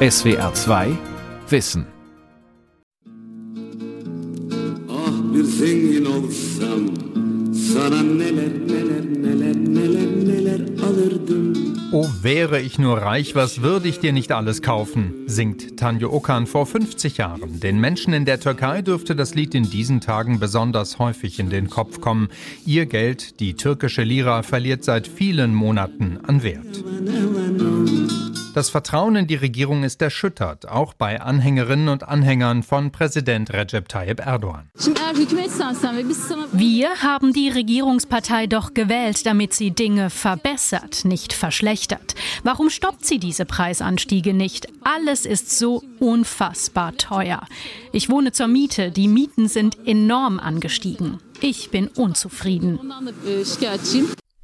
SWR 2 Wissen. Ah bir zengin olsam sana neler neler neler neler neler alırdım. Oh, wäre ich nur reich, was würde ich dir nicht alles kaufen, singt Tanja Okan vor 50 Jahren. Den Menschen in der Türkei dürfte das Lied in diesen Tagen besonders häufig in den Kopf kommen. Ihr Geld, die türkische Lira, verliert seit vielen Monaten an Wert. Das Vertrauen in die Regierung ist erschüttert, auch bei Anhängerinnen und Anhängern von Präsident Recep Tayyip Erdogan. Wir haben die Regierungspartei doch gewählt, damit sie Dinge verbessert, nicht verschlechtert. Warum stoppt sie diese Preisanstiege nicht? Alles ist so unfassbar teuer. Ich wohne zur Miete, die Mieten sind enorm angestiegen. Ich bin unzufrieden.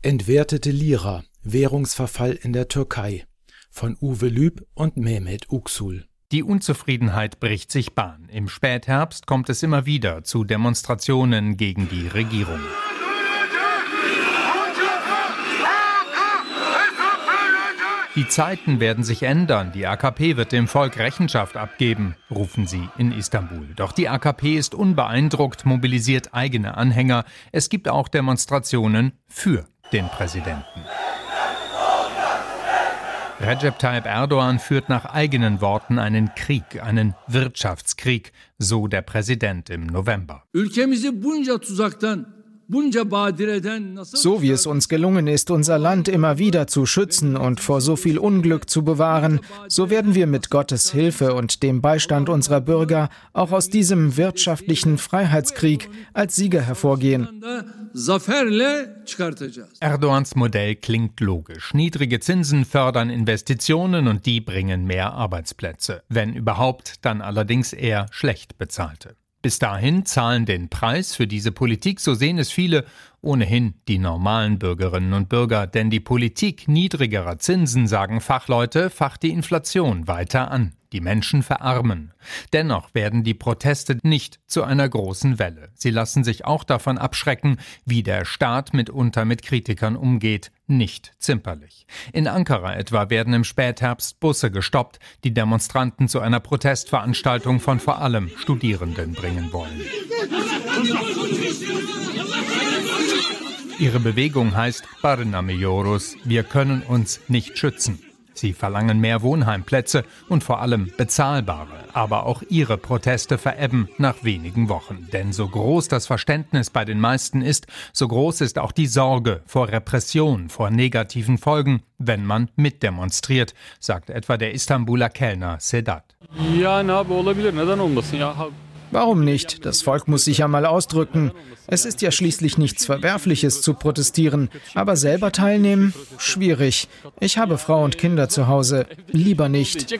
Entwertete Lira, Währungsverfall in der Türkei von Uwe Lüb und Mehmet Uksul. Die Unzufriedenheit bricht sich Bahn. Im Spätherbst kommt es immer wieder zu Demonstrationen gegen die Regierung. Die Zeiten werden sich ändern. Die AKP wird dem Volk Rechenschaft abgeben, rufen sie in Istanbul. Doch die AKP ist unbeeindruckt, mobilisiert eigene Anhänger. Es gibt auch Demonstrationen für den Präsidenten. Recep Tayyip Erdogan führt nach eigenen Worten einen Krieg, einen Wirtschaftskrieg, so der Präsident im November. So wie es uns gelungen ist, unser Land immer wieder zu schützen und vor so viel Unglück zu bewahren, so werden wir mit Gottes Hilfe und dem Beistand unserer Bürger auch aus diesem wirtschaftlichen Freiheitskrieg als Sieger hervorgehen. Erdogans Modell klingt logisch. Niedrige Zinsen fördern Investitionen und die bringen mehr Arbeitsplätze. Wenn überhaupt, dann allerdings eher schlecht bezahlte. Bis dahin zahlen den Preis für diese Politik, so sehen es viele, ohnehin die normalen Bürgerinnen und Bürger, denn die Politik niedrigerer Zinsen, sagen Fachleute, facht die Inflation weiter an. Die Menschen verarmen. Dennoch werden die Proteste nicht zu einer großen Welle. Sie lassen sich auch davon abschrecken, wie der Staat mitunter mit Kritikern umgeht, nicht zimperlich. In Ankara etwa werden im Spätherbst Busse gestoppt, die Demonstranten zu einer Protestveranstaltung von vor allem Studierenden bringen wollen. Ihre Bewegung heißt Barnamioros, wir können uns nicht schützen. Sie verlangen mehr Wohnheimplätze und vor allem bezahlbare. Aber auch ihre Proteste verebben nach wenigen Wochen. Denn so groß das Verständnis bei den meisten ist, so groß ist auch die Sorge vor Repression, vor negativen Folgen, wenn man mitdemonstriert, sagt etwa der Istanbuler Kellner Sedat. Ja, na, Warum nicht? Das Volk muss sich ja mal ausdrücken. Es ist ja schließlich nichts Verwerfliches zu protestieren, aber selber teilnehmen? Schwierig. Ich habe Frau und Kinder zu Hause. Lieber nicht.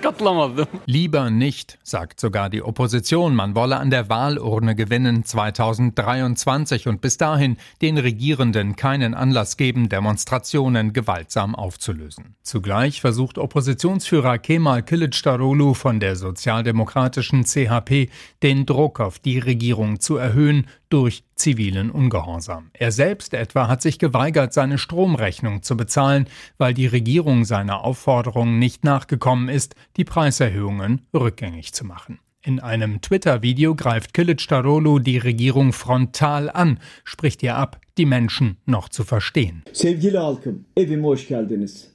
Lieber nicht, sagt sogar die Opposition. Man wolle an der Wahlurne gewinnen 2023 und bis dahin den Regierenden keinen Anlass geben, Demonstrationen gewaltsam aufzulösen. Zugleich versucht Oppositionsführer Kemal Kılıçdaroğlu von der sozialdemokratischen CHP den Druck Auf die Regierung zu erhöhen durch zivilen Ungehorsam. Er selbst etwa hat sich geweigert, seine Stromrechnung zu bezahlen, weil die Regierung seiner Aufforderung nicht nachgekommen ist, die Preiserhöhungen rückgängig zu machen. In einem Twitter-Video greift Kılıçdaroğlu die Regierung frontal an, spricht ihr ab, die Menschen noch zu verstehen. Sevgili halkım, evime hoş geldiniz.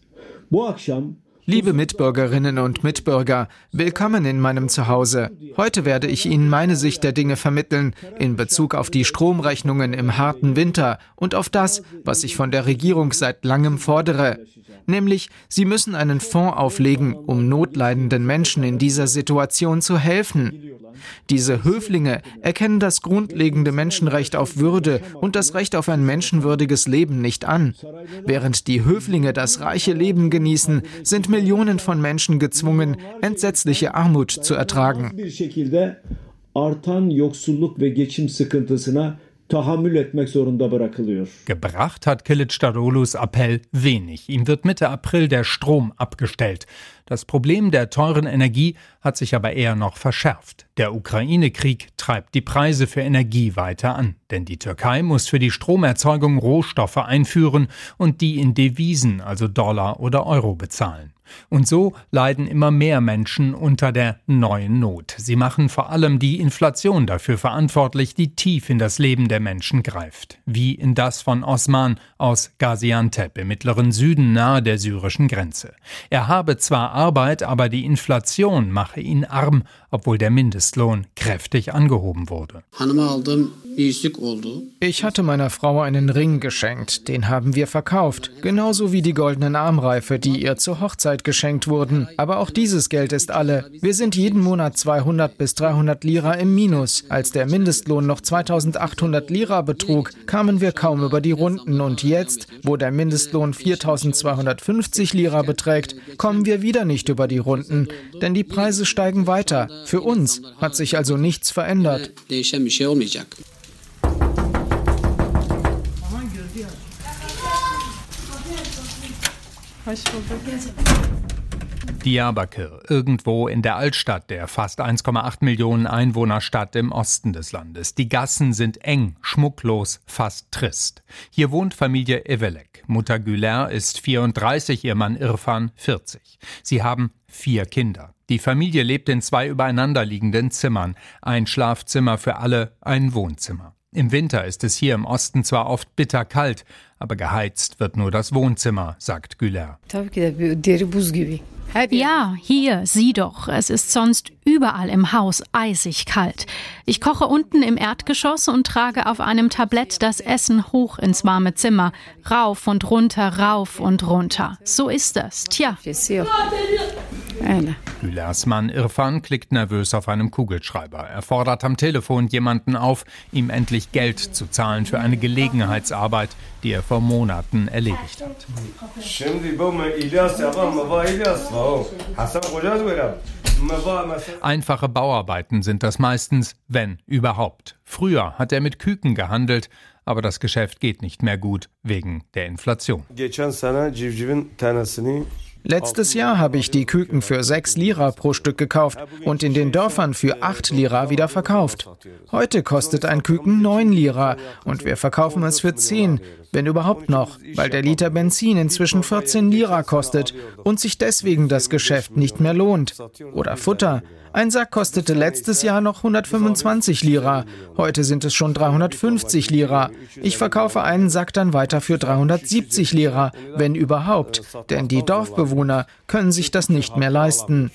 Bu akşam Liebe Mitbürgerinnen und Mitbürger, willkommen in meinem Zuhause. Heute werde ich Ihnen meine Sicht der Dinge vermitteln in Bezug auf die Stromrechnungen im harten Winter und auf das, was ich von der Regierung seit langem fordere. Nämlich, Sie müssen einen Fonds auflegen, um notleidenden Menschen in dieser Situation zu helfen. Diese Höflinge erkennen das grundlegende Menschenrecht auf Würde und das Recht auf ein menschenwürdiges Leben nicht an. Während die Höflinge das reiche Leben genießen, sind Millionen von Menschen gezwungen, entsetzliche Armut zu ertragen. Gebracht hat Kılıçdaroğlu's Appell wenig. Ihm wird Mitte April der Strom abgestellt. Das Problem der teuren Energie hat sich aber eher noch verschärft. Der Ukraine-Krieg treibt die Preise für Energie weiter an, denn die Türkei muss für die Stromerzeugung Rohstoffe einführen und die in Devisen, also Dollar oder Euro bezahlen. Und so leiden immer mehr Menschen unter der neuen Not. Sie machen vor allem die Inflation dafür verantwortlich, die tief in das Leben der Menschen greift, wie in das von Osman aus Gaziantep im mittleren Süden nahe der syrischen Grenze. Er habe zwar Arbeit, aber die Inflation mache ihn arm, obwohl der Mindestlohn kräftig angehoben wurde. Ich hatte meiner Frau einen Ring geschenkt, den haben wir verkauft, genauso wie die goldenen Armreife, die ihr zur Hochzeit geschenkt wurden. Aber auch dieses Geld ist alle. Wir sind jeden Monat 200 bis 300 Lira im Minus. Als der Mindestlohn noch 2800 Lira betrug, kamen wir kaum über die Runden und jetzt, wo der Mindestlohn 4250 Lira beträgt, kommen wir wieder nicht über die Runden, denn die Preise steigen weiter. Für uns hat sich also nichts verändert. Diyarbakir, irgendwo in der Altstadt der fast 1,8 Millionen Einwohnerstadt im Osten des Landes. Die Gassen sind eng, schmucklos, fast trist. Hier wohnt Familie Evelek. Mutter Güler ist 34, ihr Mann Irfan 40. Sie haben vier Kinder. Die Familie lebt in zwei übereinanderliegenden Zimmern. Ein Schlafzimmer für alle, ein Wohnzimmer. Im Winter ist es hier im Osten zwar oft bitterkalt, aber geheizt wird nur das Wohnzimmer, sagt Güler. Ja, hier, sieh doch. Es ist sonst überall im Haus eisig kalt. Ich koche unten im Erdgeschoss und trage auf einem Tablett das Essen hoch ins warme Zimmer. Rauf und runter, rauf und runter. So ist es. Tja. Gülers Mann Irfan klickt nervös auf einem Kugelschreiber. Er fordert am Telefon jemanden auf, ihm endlich Geld zu zahlen für eine Gelegenheitsarbeit, die er vor Monaten erledigt hat. Einfache Bauarbeiten sind das meistens, wenn überhaupt. Früher hat er mit Küken gehandelt, aber das Geschäft geht nicht mehr gut wegen der Inflation. Letztes Jahr habe ich die Küken für 6 Lira pro Stück gekauft und in den Dörfern für 8 Lira wieder verkauft. Heute kostet ein Küken 9 Lira und wir verkaufen es für 10, wenn überhaupt noch, weil der Liter Benzin inzwischen 14 Lira kostet und sich deswegen das Geschäft nicht mehr lohnt. Oder Futter. Ein Sack kostete letztes Jahr noch 125 Lira. Heute sind es schon 350 Lira. Ich verkaufe einen Sack dann weiter für 370 Lira, wenn überhaupt. Denn die Dorfbewohner können sich das nicht mehr leisten.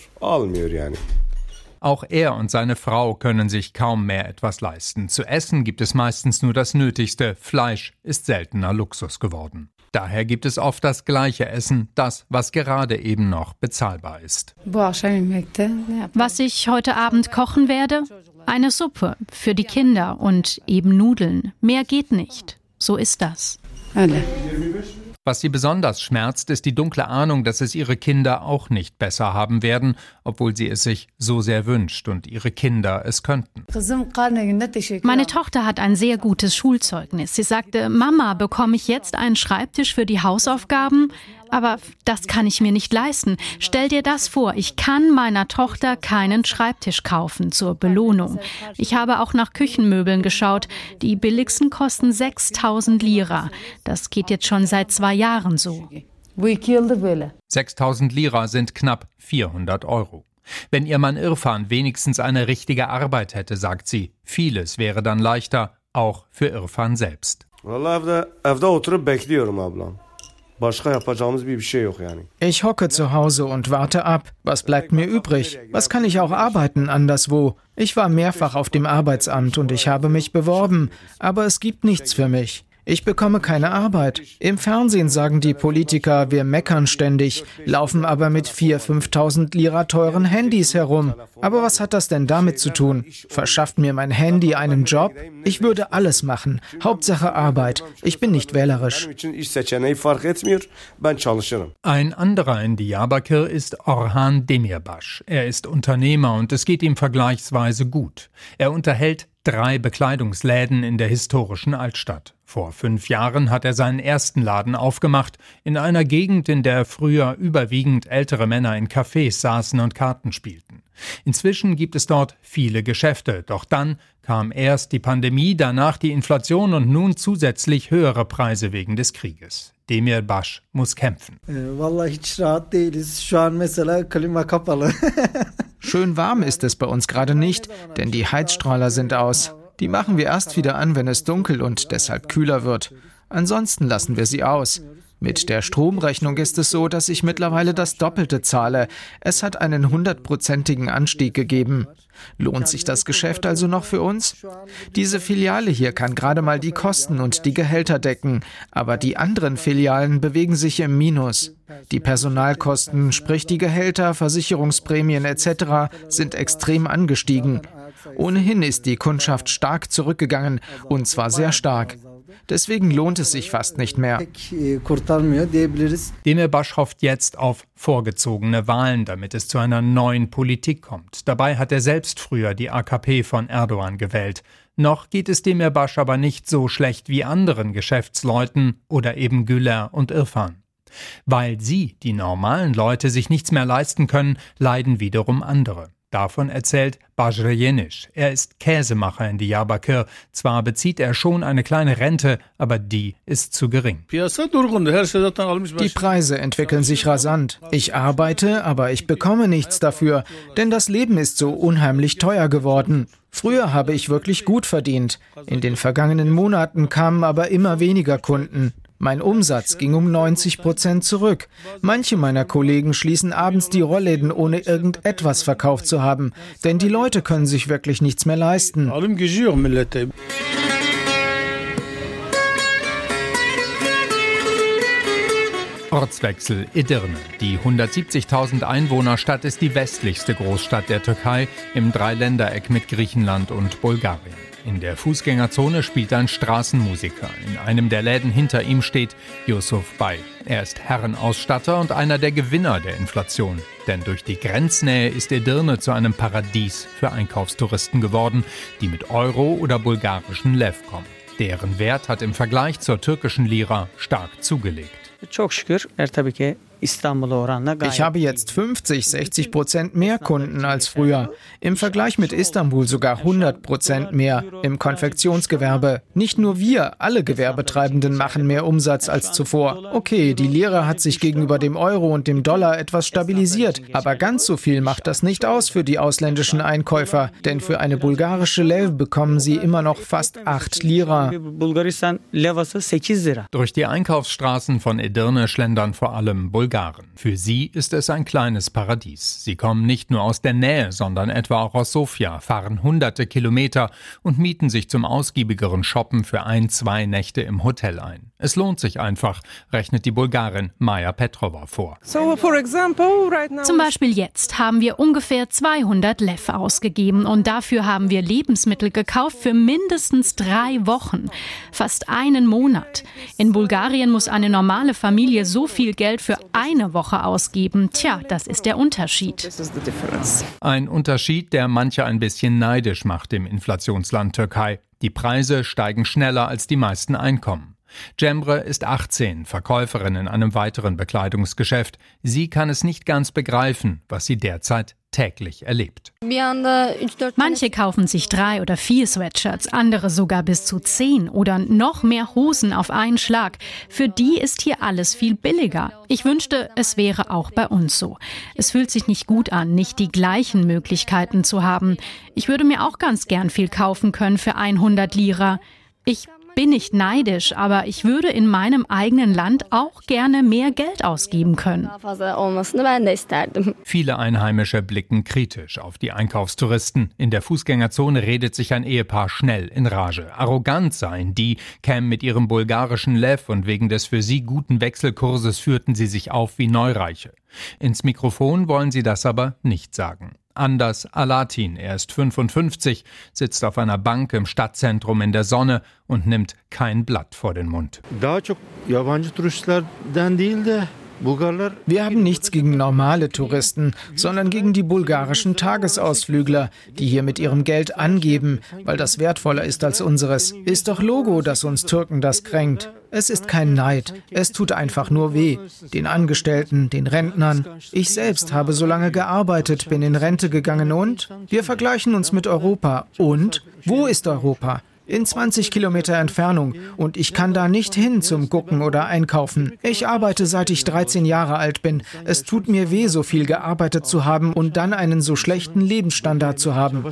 Auch er und seine Frau können sich kaum mehr etwas leisten. Zu essen gibt es meistens nur das Nötigste. Fleisch ist seltener Luxus geworden. Daher gibt es oft das gleiche Essen, das, was gerade eben noch bezahlbar ist. Was ich heute Abend kochen werde? Eine Suppe für die Kinder und eben Nudeln. Mehr geht nicht. So ist das. Was sie besonders schmerzt, ist die dunkle Ahnung, dass es ihre Kinder auch nicht besser haben werden, obwohl sie es sich so sehr wünscht und ihre Kinder es könnten. Meine Tochter hat ein sehr gutes Schulzeugnis. Sie sagte, Mama, bekomme ich jetzt einen Schreibtisch für die Hausaufgaben? Aber das kann ich mir nicht leisten. Stell dir das vor, ich kann meiner Tochter keinen Schreibtisch kaufen zur Belohnung. Ich habe auch nach Küchenmöbeln geschaut. Die billigsten kosten 6000 Lira. Das geht jetzt schon seit zwei Jahren so. 6000 Lira sind knapp 400 Euro. Wenn ihr Mann Irfan wenigstens eine richtige Arbeit hätte, sagt sie, vieles wäre dann leichter, auch für Irfan selbst. Ich hocke zu Hause und warte ab. Was bleibt mir übrig? Was kann ich auch arbeiten anderswo? Ich war mehrfach auf dem Arbeitsamt und ich habe mich beworben, aber es gibt nichts für mich. Ich bekomme keine Arbeit. Im Fernsehen sagen die Politiker, wir meckern ständig, laufen aber mit 4.000, 5.000 Lira teuren Handys herum. Aber was hat das denn damit zu tun? Verschafft mir mein Handy einen Job? Ich würde alles machen. Hauptsache Arbeit. Ich bin nicht wählerisch. Ein anderer in Diyarbakir ist Orhan Demirbaş. Er ist Unternehmer und es geht ihm vergleichsweise gut. Er unterhält drei Bekleidungsläden in der historischen Altstadt. Vor fünf Jahren hat er seinen ersten Laden aufgemacht, in einer Gegend, in der früher überwiegend ältere Männer in Cafés saßen und Karten spielten. Inzwischen gibt es dort viele Geschäfte, doch dann kam erst die Pandemie, danach die Inflation und nun zusätzlich höhere Preise wegen des Krieges. Demir Basch muss kämpfen. Schön warm ist es bei uns gerade nicht, denn die Heizstrahler sind aus. Die machen wir erst wieder an, wenn es dunkel und deshalb kühler wird. Ansonsten lassen wir sie aus. Mit der Stromrechnung ist es so, dass ich mittlerweile das Doppelte zahle. Es hat einen hundertprozentigen Anstieg gegeben. Lohnt sich das Geschäft also noch für uns? Diese Filiale hier kann gerade mal die Kosten und die Gehälter decken, aber die anderen Filialen bewegen sich im Minus. Die Personalkosten, sprich die Gehälter, Versicherungsprämien etc., sind extrem angestiegen. Ohnehin ist die Kundschaft stark zurückgegangen, und zwar sehr stark. Deswegen lohnt es sich fast nicht mehr. Demirbaş hofft jetzt auf vorgezogene Wahlen, damit es zu einer neuen Politik kommt. Dabei hat er selbst früher die AKP von Erdogan gewählt. Noch geht es Demirbaş aber nicht so schlecht wie anderen Geschäftsleuten oder eben Güler und Irfan. Weil sie, die normalen Leute, sich nichts mehr leisten können, leiden wiederum andere. Davon erzählt Bajre Jenisch. Er ist Käsemacher in Diyarbakir. Zwar bezieht er schon eine kleine Rente, aber die ist zu gering. Die Preise entwickeln sich rasant. Ich arbeite, aber ich bekomme nichts dafür, denn das Leben ist so unheimlich teuer geworden. Früher habe ich wirklich gut verdient. In den vergangenen Monaten kamen aber immer weniger Kunden. Mein Umsatz ging um 90 Prozent zurück. Manche meiner Kollegen schließen abends die Rollläden, ohne irgendetwas verkauft zu haben, denn die Leute können sich wirklich nichts mehr leisten. Ortswechsel Edirne. Die 170.000 Einwohnerstadt ist die westlichste Großstadt der Türkei im Dreiländereck mit Griechenland und Bulgarien. In der Fußgängerzone spielt ein Straßenmusiker. In einem der Läden hinter ihm steht Yusuf Bay. Er ist Herrenausstatter und einer der Gewinner der Inflation. Denn durch die Grenznähe ist Edirne zu einem Paradies für Einkaufstouristen geworden, die mit Euro oder bulgarischen Lev kommen. Deren Wert hat im Vergleich zur türkischen Lira stark zugelegt. Çok şükür er tabii ki ich habe jetzt 50, 60 Prozent mehr Kunden als früher. Im Vergleich mit Istanbul sogar 100 Prozent mehr im Konfektionsgewerbe. Nicht nur wir, alle Gewerbetreibenden machen mehr Umsatz als zuvor. Okay, die Lira hat sich gegenüber dem Euro und dem Dollar etwas stabilisiert, aber ganz so viel macht das nicht aus für die ausländischen Einkäufer, denn für eine bulgarische Lev bekommen sie immer noch fast 8 Lira. Durch die Einkaufsstraßen von Edirne schlendern vor allem Bulgaren Bulgaren. Für sie ist es ein kleines Paradies. Sie kommen nicht nur aus der Nähe, sondern etwa auch aus Sofia, fahren hunderte Kilometer und mieten sich zum ausgiebigeren Shoppen für ein, zwei Nächte im Hotel ein. Es lohnt sich einfach, rechnet die Bulgarin Maja Petrova vor. Zum Beispiel jetzt haben wir ungefähr 200 Lev ausgegeben und dafür haben wir Lebensmittel gekauft für mindestens drei Wochen, fast einen Monat. In Bulgarien muss eine normale Familie so viel Geld für eine Woche ausgeben. Tja, das ist der Unterschied. Ein Unterschied, der manche ein bisschen neidisch macht im Inflationsland Türkei. Die Preise steigen schneller als die meisten Einkommen. Cemre ist 18, Verkäuferin in einem weiteren Bekleidungsgeschäft. Sie kann es nicht ganz begreifen, was sie derzeit täglich erlebt. Manche kaufen sich drei oder vier Sweatshirts, andere sogar bis zu zehn oder noch mehr Hosen auf einen Schlag. Für die ist hier alles viel billiger. Ich wünschte, es wäre auch bei uns so. Es fühlt sich nicht gut an, nicht die gleichen Möglichkeiten zu haben. Ich würde mir auch ganz gern viel kaufen können für 100 Lira. Ich bin nicht neidisch, aber ich würde in meinem eigenen Land auch gerne mehr Geld ausgeben können. Viele Einheimische blicken kritisch auf die Einkaufstouristen. In der Fußgängerzone redet sich ein Ehepaar schnell in Rage. Arrogant seien die, kämen mit ihrem bulgarischen Lev und wegen des für sie guten Wechselkurses führten sie sich auf wie Neureiche. Ins Mikrofon wollen sie das aber nicht sagen. Anders Alatin, er ist 55, sitzt auf einer Bank im Stadtzentrum in der Sonne und nimmt kein Blatt vor den Mund. Wir haben nichts gegen normale Touristen, sondern gegen die bulgarischen Tagesausflügler, die hier mit ihrem Geld angeben, weil das wertvoller ist als unseres. Ist doch Logo, dass uns Türken das kränkt. Es ist kein Neid, es tut einfach nur weh. Den Angestellten, den Rentnern. Ich selbst habe so lange gearbeitet, bin in Rente gegangen und wir vergleichen uns mit Europa. Und wo ist Europa? In 20 Kilometer Entfernung und ich kann da nicht hin zum Gucken oder Einkaufen. Ich arbeite seit ich 13 Jahre alt bin. Es tut mir weh, so viel gearbeitet zu haben und dann einen so schlechten Lebensstandard zu haben.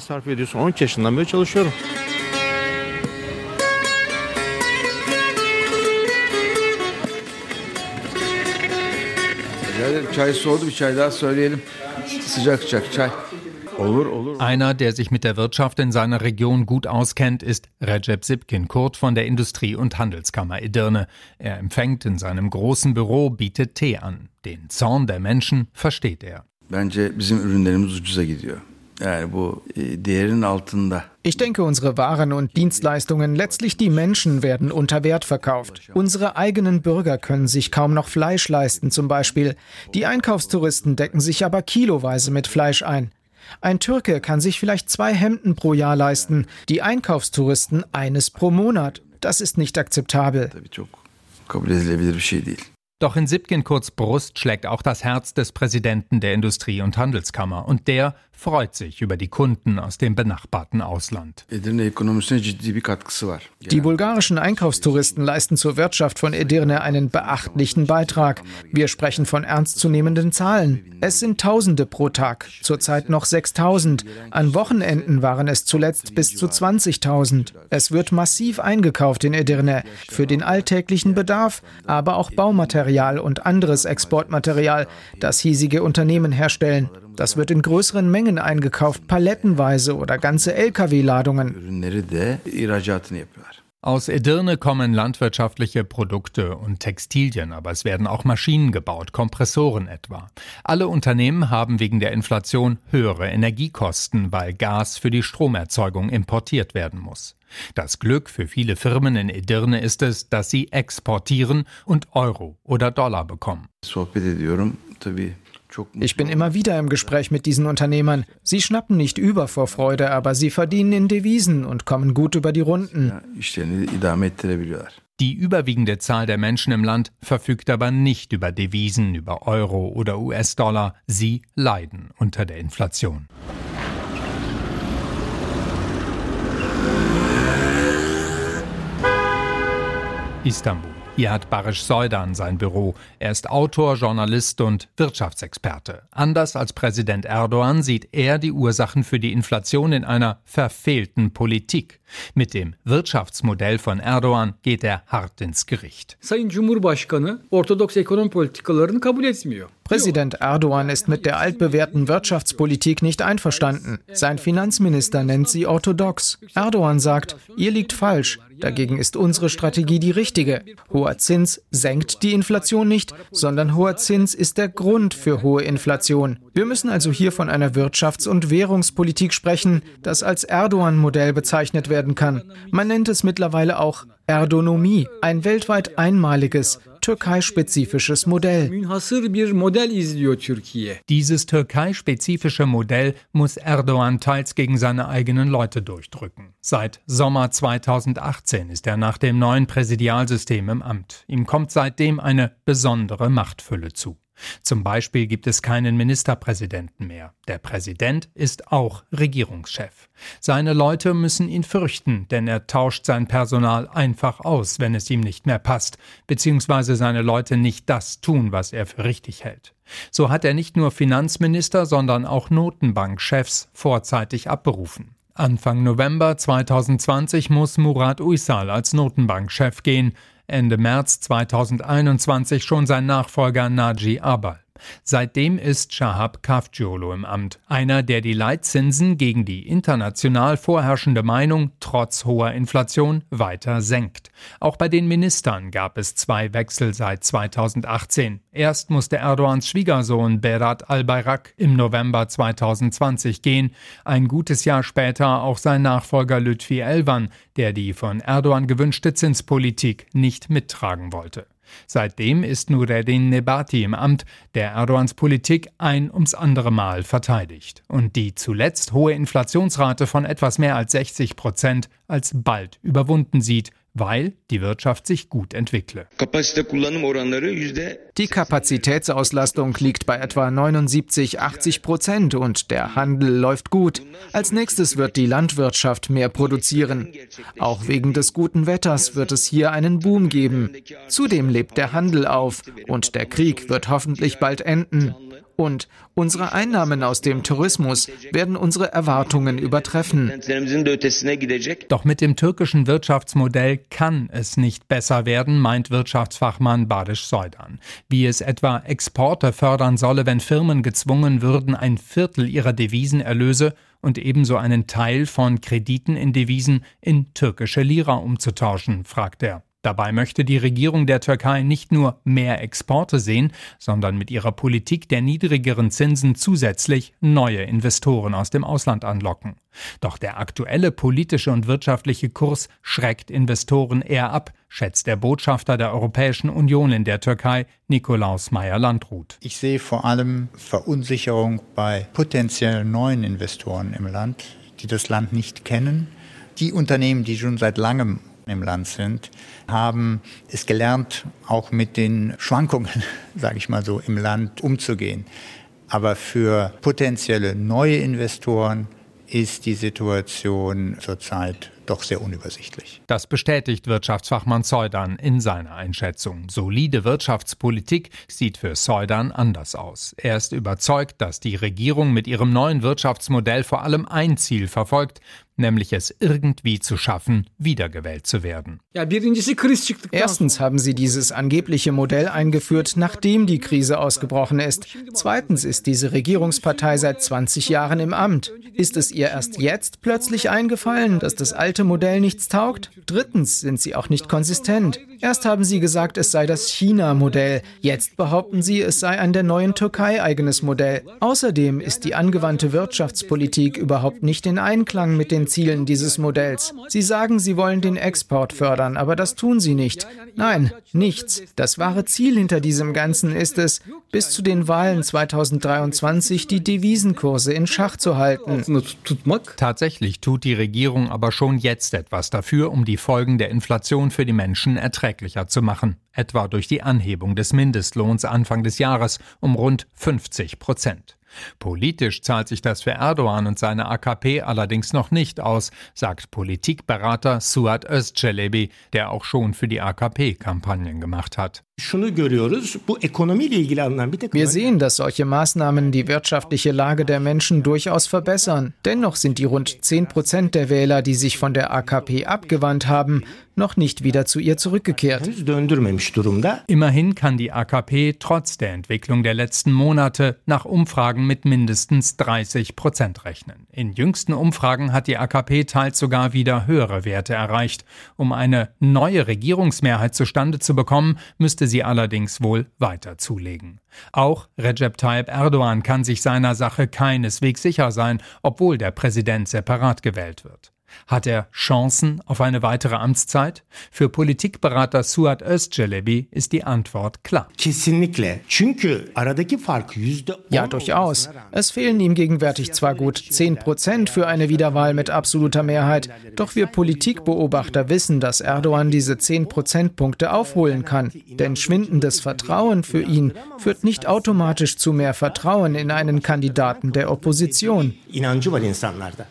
Çay soğudu bir çay daha söyleyelim. Sıcak sıcak çay. Einer, der sich mit der Wirtschaft in seiner Region gut auskennt, ist Recep Sipkin Kurt von der Industrie- und Handelskammer Edirne. Er empfängt in seinem großen Büro, bietet Tee an. Den Zorn der Menschen versteht er. Bence bizim ürünlerimiz ucuza gidiyor. Yani bu değerin altında. Ich denke, unsere Waren und Dienstleistungen, letztlich die Menschen, werden unter Wert verkauft. Unsere eigenen Bürger können sich kaum noch Fleisch leisten, zum Beispiel. Die Einkaufstouristen decken sich aber kiloweise mit Fleisch ein. Ein Türke kann sich vielleicht zwei Hemden pro Jahr leisten, die Einkaufstouristen eines pro Monat. Das ist nicht akzeptabel. Doch in Sipkin Kurz Brust schlägt auch das Herz des Präsidenten der Industrie- und Handelskammer und der freut sich über die Kunden aus dem benachbarten Ausland. Die bulgarischen Einkaufstouristen leisten zur Wirtschaft von Edirne einen beachtlichen Beitrag. Wir sprechen von ernstzunehmenden Zahlen. Es sind Tausende pro Tag, zurzeit noch 6000. An Wochenenden waren es zuletzt bis zu 20.000. Es wird massiv eingekauft in Edirne für den alltäglichen Bedarf, aber auch Baumaterial und anderes Exportmaterial, das hiesige Unternehmen herstellen. Das wird in größeren Mengen eingekauft, palettenweise oder ganze Lkw-Ladungen. Aus Edirne kommen landwirtschaftliche Produkte und Textilien, aber es werden auch Maschinen gebaut, Kompressoren etwa. Alle Unternehmen haben wegen der Inflation höhere Energiekosten, weil Gas für die Stromerzeugung importiert werden muss. Das Glück für viele Firmen in Edirne ist es, dass sie exportieren und Euro oder Dollar bekommen. Ich bin immer wieder im Gespräch mit diesen Unternehmern. Sie schnappen nicht über vor Freude, aber sie verdienen in Devisen und kommen gut über die Runden. Die überwiegende Zahl der Menschen im Land verfügt aber nicht über Devisen, über Euro oder US-Dollar. Sie leiden unter der Inflation. Istanbul. Hier hat Barisch Seudan sein Büro. Er ist Autor, Journalist und Wirtschaftsexperte. Anders als Präsident Erdogan sieht er die Ursachen für die Inflation in einer verfehlten Politik. Mit dem Wirtschaftsmodell von Erdogan geht er hart ins Gericht. Präsident Erdogan ist mit der altbewährten Wirtschaftspolitik nicht einverstanden. Sein Finanzminister nennt sie orthodox. Erdogan sagt, ihr liegt falsch. Dagegen ist unsere Strategie die richtige. Hoher Zins senkt die Inflation nicht, sondern hoher Zins ist der Grund für hohe Inflation. Wir müssen also hier von einer Wirtschafts- und Währungspolitik sprechen, das als Erdogan-Modell bezeichnet werden kann. Man nennt es mittlerweile auch Erdonomie, ein weltweit einmaliges, türkeispezifisches Modell. Dieses türkeispezifische Modell muss Erdogan teils gegen seine eigenen Leute durchdrücken. Seit Sommer 2018 ist er nach dem neuen Präsidialsystem im Amt. Ihm kommt seitdem eine besondere Machtfülle zu. Zum Beispiel gibt es keinen Ministerpräsidenten mehr. Der Präsident ist auch Regierungschef. Seine Leute müssen ihn fürchten, denn er tauscht sein Personal einfach aus, wenn es ihm nicht mehr passt, beziehungsweise seine Leute nicht das tun, was er für richtig hält. So hat er nicht nur Finanzminister, sondern auch Notenbankchefs vorzeitig abberufen. Anfang November 2020 muss Murat Uysal als Notenbankchef gehen. Ende März 2021 schon sein Nachfolger Naji Abal. Seitdem ist Shahab Kafjiolo im Amt, einer, der die Leitzinsen gegen die international vorherrschende Meinung trotz hoher Inflation weiter senkt. Auch bei den Ministern gab es zwei Wechsel seit 2018. Erst musste Erdogans Schwiegersohn Berat al-Bayrak im November 2020 gehen, ein gutes Jahr später auch sein Nachfolger Lütfi Elvan, der die von Erdogan gewünschte Zinspolitik nicht mittragen wollte. Seitdem ist Nureddin Nebati im Amt, der Erdogans Politik ein ums andere Mal verteidigt. Und die zuletzt hohe Inflationsrate von etwas mehr als 60 Prozent als bald überwunden sieht, weil die Wirtschaft sich gut entwickle. Die Kapazitätsauslastung liegt bei etwa 79, 80 Prozent und der Handel läuft gut. Als nächstes wird die Landwirtschaft mehr produzieren. Auch wegen des guten Wetters wird es hier einen Boom geben. Zudem lebt der Handel auf und der Krieg wird hoffentlich bald enden. Und unsere Einnahmen aus dem Tourismus werden unsere Erwartungen übertreffen. Doch mit dem türkischen Wirtschaftsmodell kann es nicht besser werden, meint Wirtschaftsfachmann Badisch Seudan. Wie es etwa Exporte fördern solle, wenn Firmen gezwungen würden, ein Viertel ihrer Devisenerlöse und ebenso einen Teil von Krediten in Devisen in türkische Lira umzutauschen, fragt er. Dabei möchte die Regierung der Türkei nicht nur mehr Exporte sehen, sondern mit ihrer Politik der niedrigeren Zinsen zusätzlich neue Investoren aus dem Ausland anlocken. Doch der aktuelle politische und wirtschaftliche Kurs schreckt Investoren eher ab, schätzt der Botschafter der Europäischen Union in der Türkei, Nikolaus Meyer-Landrut. Ich sehe vor allem Verunsicherung bei potenziellen neuen Investoren im Land, die das Land nicht kennen. Die Unternehmen, die schon seit langem im Land sind, haben es gelernt, auch mit den Schwankungen, sage ich mal so, im Land umzugehen. Aber für potenzielle neue Investoren ist die Situation zurzeit doch sehr unübersichtlich. Das bestätigt Wirtschaftsfachmann Seudan in seiner Einschätzung. Solide Wirtschaftspolitik sieht für Seudan anders aus. Er ist überzeugt, dass die Regierung mit ihrem neuen Wirtschaftsmodell vor allem ein Ziel verfolgt, nämlich es irgendwie zu schaffen, wiedergewählt zu werden. Erstens haben sie dieses angebliche Modell eingeführt, nachdem die Krise ausgebrochen ist. Zweitens ist diese Regierungspartei seit 20 Jahren im Amt. Ist es ihr erst jetzt plötzlich eingefallen, dass das alte Modell nichts taugt? Drittens sind sie auch nicht konsistent. Erst haben sie gesagt, es sei das China-Modell. Jetzt behaupten sie, es sei ein der neuen Türkei eigenes Modell. Außerdem ist die angewandte Wirtschaftspolitik überhaupt nicht in Einklang mit den Zielen dieses Modells. Sie sagen, sie wollen den Export fördern, aber das tun sie nicht. Nein, nichts. Das wahre Ziel hinter diesem Ganzen ist es, bis zu den Wahlen 2023 die Devisenkurse in Schach zu halten. Tatsächlich tut die Regierung aber schon jetzt etwas dafür, um die Folgen der Inflation für die Menschen erträglicher zu machen, etwa durch die Anhebung des Mindestlohns Anfang des Jahres um rund 50 Prozent. Politisch zahlt sich das für Erdogan und seine AKP allerdings noch nicht aus, sagt Politikberater Suat Özcelebi, der auch schon für die AKP Kampagnen gemacht hat. Wir sehen, dass solche Maßnahmen die wirtschaftliche Lage der Menschen durchaus verbessern. Dennoch sind die rund 10 Prozent der Wähler, die sich von der AKP abgewandt haben, noch nicht wieder zu ihr zurückgekehrt. Immerhin kann die AKP trotz der Entwicklung der letzten Monate nach Umfragen mit mindestens 30 Prozent rechnen. In jüngsten Umfragen hat die AKP teils sogar wieder höhere Werte erreicht. Um eine neue Regierungsmehrheit zustande zu bekommen, müsste sie allerdings wohl weiter zulegen. Auch Recep Tayyip Erdogan kann sich seiner Sache keineswegs sicher sein, obwohl der Präsident separat gewählt wird. Hat er Chancen auf eine weitere Amtszeit? Für Politikberater Suat Özcelebi ist die Antwort klar. Ja, durchaus. Es fehlen ihm gegenwärtig zwar gut 10 Prozent für eine Wiederwahl mit absoluter Mehrheit, doch wir Politikbeobachter wissen, dass Erdogan diese 10 Prozentpunkte aufholen kann. Denn schwindendes Vertrauen für ihn führt nicht automatisch zu mehr Vertrauen in einen Kandidaten der Opposition.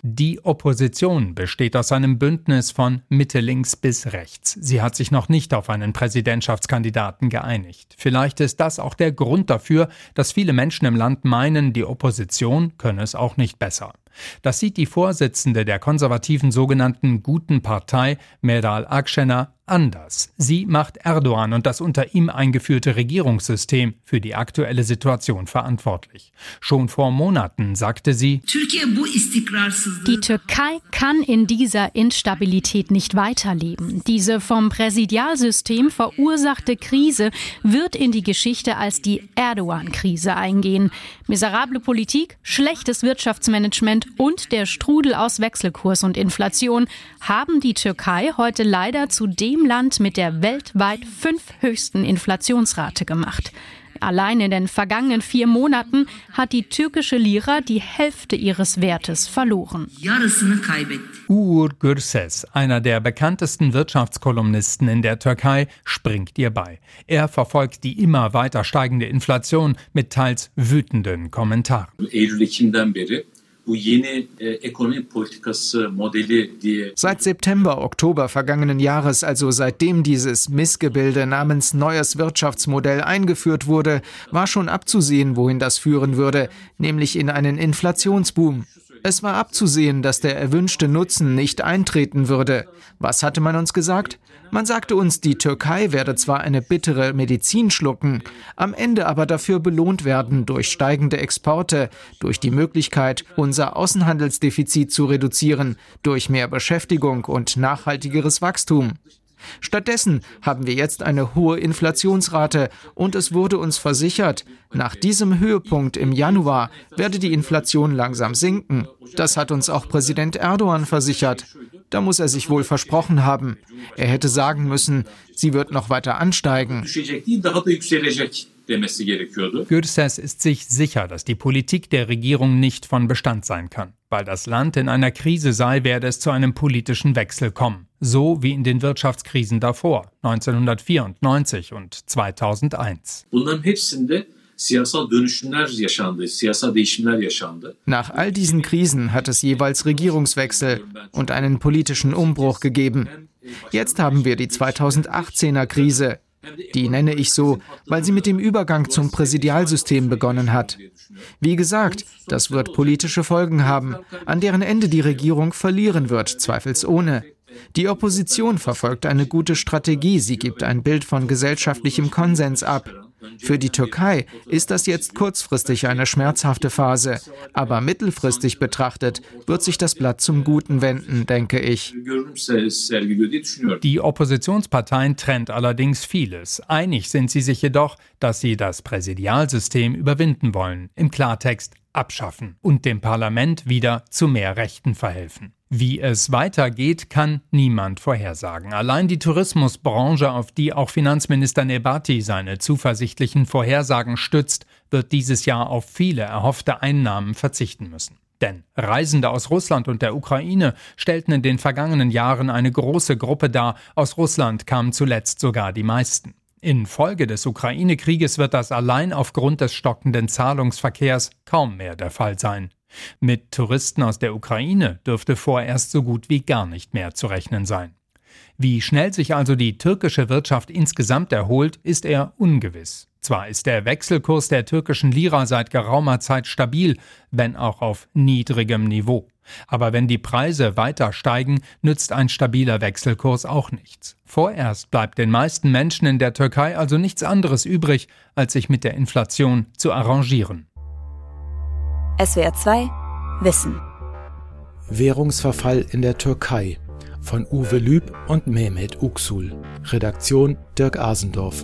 Die Opposition besteht aus einem Bündnis von Mitte links bis rechts. Sie hat sich noch nicht auf einen Präsidentschaftskandidaten geeinigt. Vielleicht ist das auch der Grund dafür, dass viele Menschen im Land meinen, die Opposition könne es auch nicht besser. Das sieht die Vorsitzende der konservativen sogenannten Guten Partei, Meral Akşener, anders. Sie macht Erdogan und das unter ihm eingeführte Regierungssystem für die aktuelle Situation verantwortlich. Schon vor Monaten sagte sie, die Türkei kann in dieser Instabilität nicht weiterleben. Diese vom Präsidialsystem verursachte Krise wird in die Geschichte als die Erdogan-Krise eingehen. Miserable Politik, schlechtes Wirtschaftsmanagement Prozent und der Strudel aus Wechselkurs und Inflation haben die Türkei heute leider zu dem Land mit der weltweit fünf höchsten Inflationsrate gemacht. Allein in den vergangenen vier Monaten hat die türkische Lira die Hälfte ihres Wertes verloren. Uğur Gürses, einer der bekanntesten Wirtschaftskolumnisten in der Türkei, springt ihr bei. Er verfolgt die immer weiter steigende Inflation mit teils wütenden Kommentaren. Seit September, Oktober vergangenen Jahres, also seitdem dieses Missgebilde namens neues Wirtschaftsmodell eingeführt wurde, war schon abzusehen, wohin das führen würde, nämlich in einen Inflationsboom. Es war abzusehen, dass der erwünschte Nutzen nicht eintreten würde. Was hatte man uns gesagt? Man sagte uns, die Türkei werde zwar eine bittere Medizin schlucken, am Ende aber dafür belohnt werden durch steigende Exporte, durch die Möglichkeit, unser Außenhandelsdefizit zu reduzieren, durch mehr Beschäftigung und nachhaltigeres Wachstum. Stattdessen haben wir jetzt eine hohe Inflationsrate und es wurde uns versichert, nach diesem Höhepunkt im Januar werde die Inflation langsam sinken. Das hat uns auch Präsident Erdogan versichert. Da muss er sich wohl versprochen haben. Er hätte sagen müssen, sie wird noch weiter ansteigen. Gürses ist sich sicher, dass die Politik der Regierung nicht von Bestand sein kann. Weil das Land in einer Krise sei, werde es zu einem politischen Wechsel kommen. So wie in den Wirtschaftskrisen davor, 1994 und 2001. Nach all diesen Krisen hat es jeweils Regierungswechsel und einen politischen Umbruch gegeben. Jetzt haben wir die 2018er Krise. Die nenne ich so, weil sie mit dem Übergang zum Präsidialsystem begonnen hat. Wie gesagt, das wird politische Folgen haben, an deren Ende die Regierung verlieren wird, zweifelsohne. Die Opposition verfolgt eine gute Strategie, sie gibt ein Bild von gesellschaftlichem Konsens ab. Für die Türkei ist das jetzt kurzfristig eine schmerzhafte Phase, aber mittelfristig betrachtet wird sich das Blatt zum Guten wenden, denke ich. Die Oppositionsparteien trennt allerdings vieles. Einig sind sie sich jedoch, dass sie das Präsidialsystem überwinden wollen, im Klartext abschaffen und dem Parlament wieder zu mehr Rechten verhelfen. Wie es weitergeht, kann niemand vorhersagen. Allein die Tourismusbranche, auf die auch Finanzminister Nebati seine zuversichtlichen Vorhersagen stützt, wird dieses Jahr auf viele erhoffte Einnahmen verzichten müssen. Denn Reisende aus Russland und der Ukraine stellten in den vergangenen Jahren eine große Gruppe dar. Aus Russland kamen zuletzt sogar die meisten. Infolge des Ukraine-Krieges wird das allein aufgrund des stockenden Zahlungsverkehrs kaum mehr der Fall sein. Mit Touristen aus der Ukraine dürfte vorerst so gut wie gar nicht mehr zu rechnen sein. Wie schnell sich also die türkische Wirtschaft insgesamt erholt, ist eher ungewiss. Zwar ist der Wechselkurs der türkischen Lira seit geraumer Zeit stabil, wenn auch auf niedrigem Niveau. Aber wenn die Preise weiter steigen, nützt ein stabiler Wechselkurs auch nichts. Vorerst bleibt den meisten Menschen in der Türkei also nichts anderes übrig, als sich mit der Inflation zu arrangieren. SWR 2 Wissen. Währungsverfall in der Türkei von Uwe Lüb und Mehmet Uksul. Redaktion Dirk Asendorf.